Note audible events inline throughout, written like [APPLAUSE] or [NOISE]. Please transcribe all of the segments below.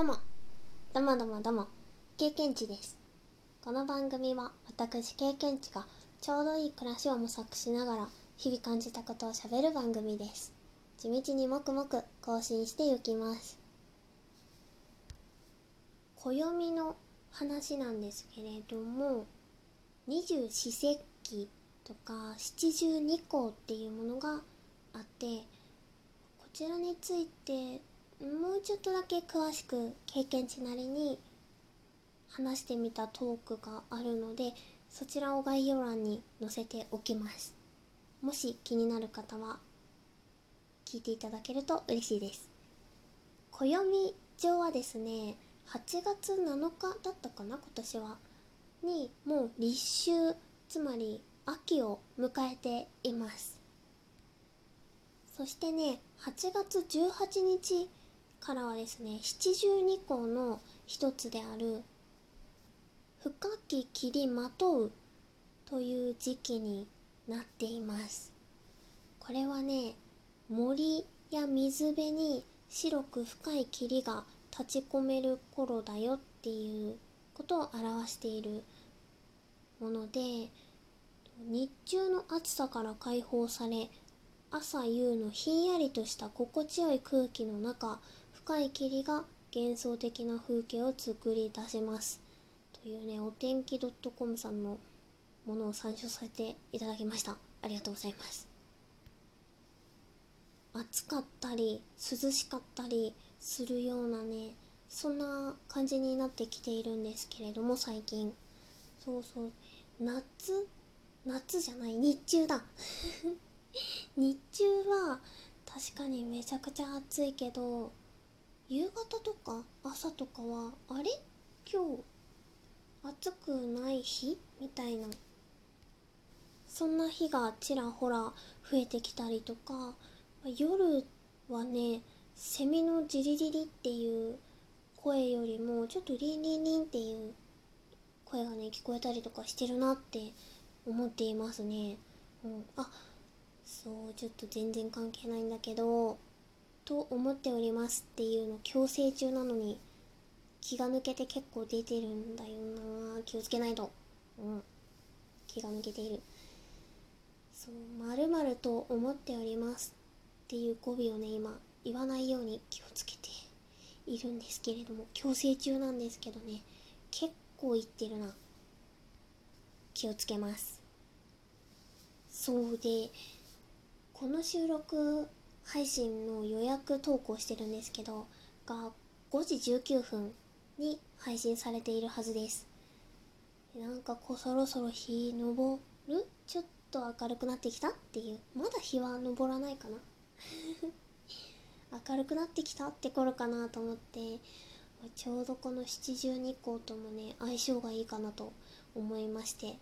どうも、どうもどうもどうも、経験値です。この番組は私経験値がちょうどいい暮らしを模索しながら日々感じたことをしゃべる番組です。地道にもくもく更新していきます。暦の話なんですけれども、二十四節気とか七十二候っていうものがあって、こちらについてもうちょっとだけ詳しく経験値なりに話してみたトークがあるのでそちらを概要欄に載せておきます。もし気になる方は聞いていただけると嬉しいです。暦上はですね8月7日だったかな今年はにもう立秋つまり秋を迎えています。そしてね8月18日からはですね七十二候の一つである深き霧まとうという時期になっています。これはね森や水辺に白く深い霧が立ち込める頃だよっていうことを表しているもので日中の暑さから解放され朝夕のひんやりとした心地よい空気の中深い霧が幻想的な風景を作り出します。というねお天気 .com さんのものを参照させていただきました。ありがとうございます。暑かったり涼しかったりするようなねそんな感じになってきているんですけれども最近。そうそう。夏？夏じゃない。日中だ。[LAUGHS] 日中は確かにめちゃくちゃ暑いけど夕方とか朝とかはあれ？今日暑くない日？みたいな。そんな日がちらほら増えてきたりとか。夜はねセミのジリジリっていう声よりもちょっとリンリンリンっていう声がね聞こえたりとかしてるなって思っていますね、うん、あそうちょっと全然関係ないんだけど。と思っておりますっていうの強制中なのに気が抜けて結構出てるんだよな。気をつけないと。うん。気が抜けているそうまるまると思っておりますっていう語尾をね今言わないように気をつけているんですけれども強制中なんですけどね結構言ってるな。気をつけます。そうでこの収録配信の予約投稿してるんですけどが5時19分に配信されているはずです。なんかこうそろそろ日昇る？ちょっと明るくなってきた？っていう。まだ日は昇らないかな？[LAUGHS] 明るくなってきたって頃かなと思ってちょうどこの七十二候ともね相性がいいかなと思いまして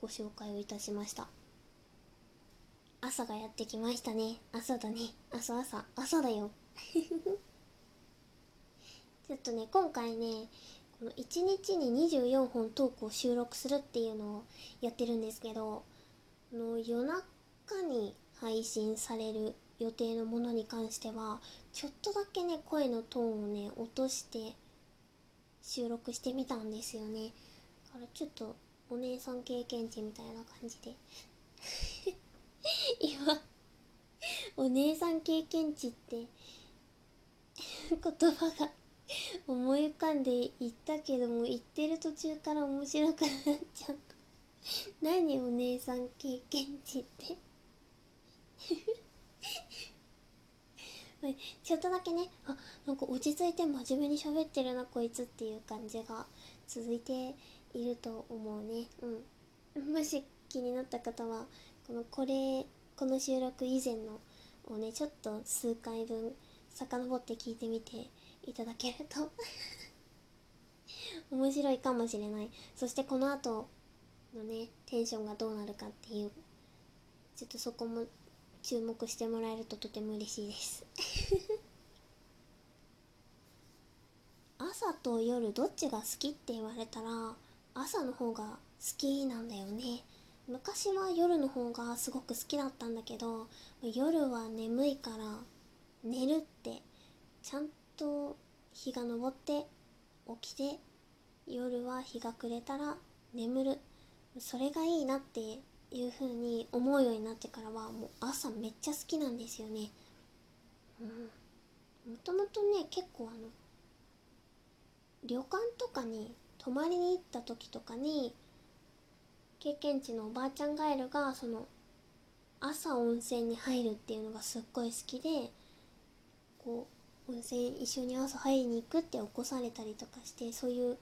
ご紹介をいたしました。朝がやってきましたね。朝だね。朝朝。朝だよ。[LAUGHS] ちょっとね今回ねこの1日に24本トークを収録するっていうのをやってるんですけどの夜中に配信される予定のものに関してはちょっとだけね声のトーンをね落として収録してみたんですよね。だからちょっとお姉さん経験値みたいな感じで。今お姉さん経験値って [LAUGHS] 言葉が思い浮かんで言ったけども言ってる途中から面白くなっちゃった何お姉さん経験値って。ちょっとだけねあなんか落ち着いて真面目に喋ってるなこいつっていう感じが続いていると思うね。うん。もし気になった方はこのこれこの収録以前のをねちょっと数回分遡って聞いてみていただけると [LAUGHS] 面白いかもしれない。そしてこの後のねテンションがどうなるかっていうちょっとそこも注目してもらえるととても嬉しいです。[LAUGHS] 朝と夜どっちが好きって言われたら朝の方が好きなんだよね。昔は夜の方がすごく好きだったんだけど夜は眠いから寝るってちゃんと日が昇って起きて夜は日が暮れたら眠る。それがいいなっていう風に思うようになってからはもう朝めっちゃ好きなんですよね。うん。もともとね結構あの旅館とかに泊まりに行った時とかに経験値のおばあちゃんガエルがその朝温泉に入るっていうのがすっごい好きでこう温泉一緒に朝入りに行くって起こされたりとかしてそういう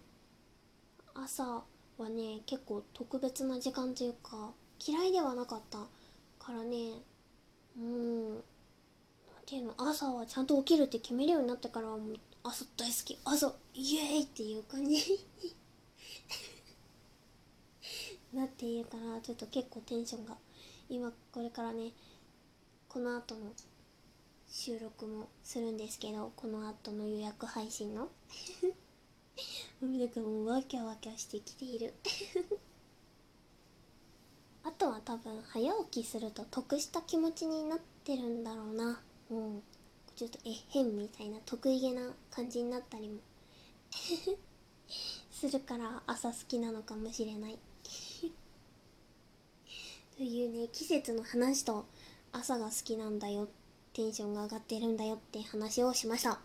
朝はね結構特別な時間というか嫌いではなかったからねうんなんていうの朝はちゃんと起きるって決めるようになってからはもう朝大好き朝イエーイっていう感じ。なっているからちょっと結構テンションが今これからねこの後の収録もするんですけどこの後の予約配信の。[LAUGHS] なんかもうワキャワキャしてきている。[LAUGHS] あとは多分早起きすると得した気持ちになってるんだろうな。うん。ちょっとえへんみたいな得意げな感じになったりも。[LAUGHS] するから朝好きなのかもしれない。というね季節の話と朝が好きなんだよテンションが上がってるんだよって話をしました。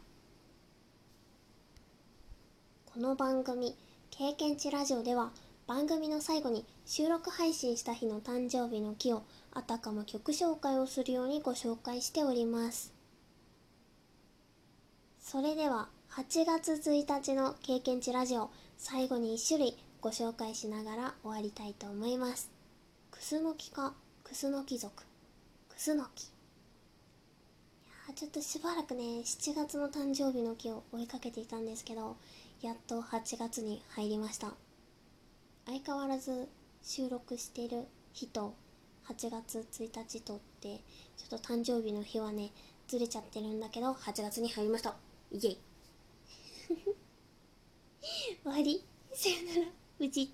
この番組「経験値ラジオ」では番組の最後に収録配信した日の誕生日の木をあたかも曲紹介をするようにご紹介しております。それでは8月1日の経験値ラジオ最後に1種類ご紹介しながら終わりたいと思います。クスノキか？クスノキ族。クスノキ。いやちょっとしばらくね7月の誕生日の木を追いかけていたんですけどやっと8月に入りました。相変わらず収録してる日と8月1日とってちょっと誕生日の日はねずれちゃってるんだけど8月に入りました。イエイ。[LAUGHS] 終わり。さよなら。うち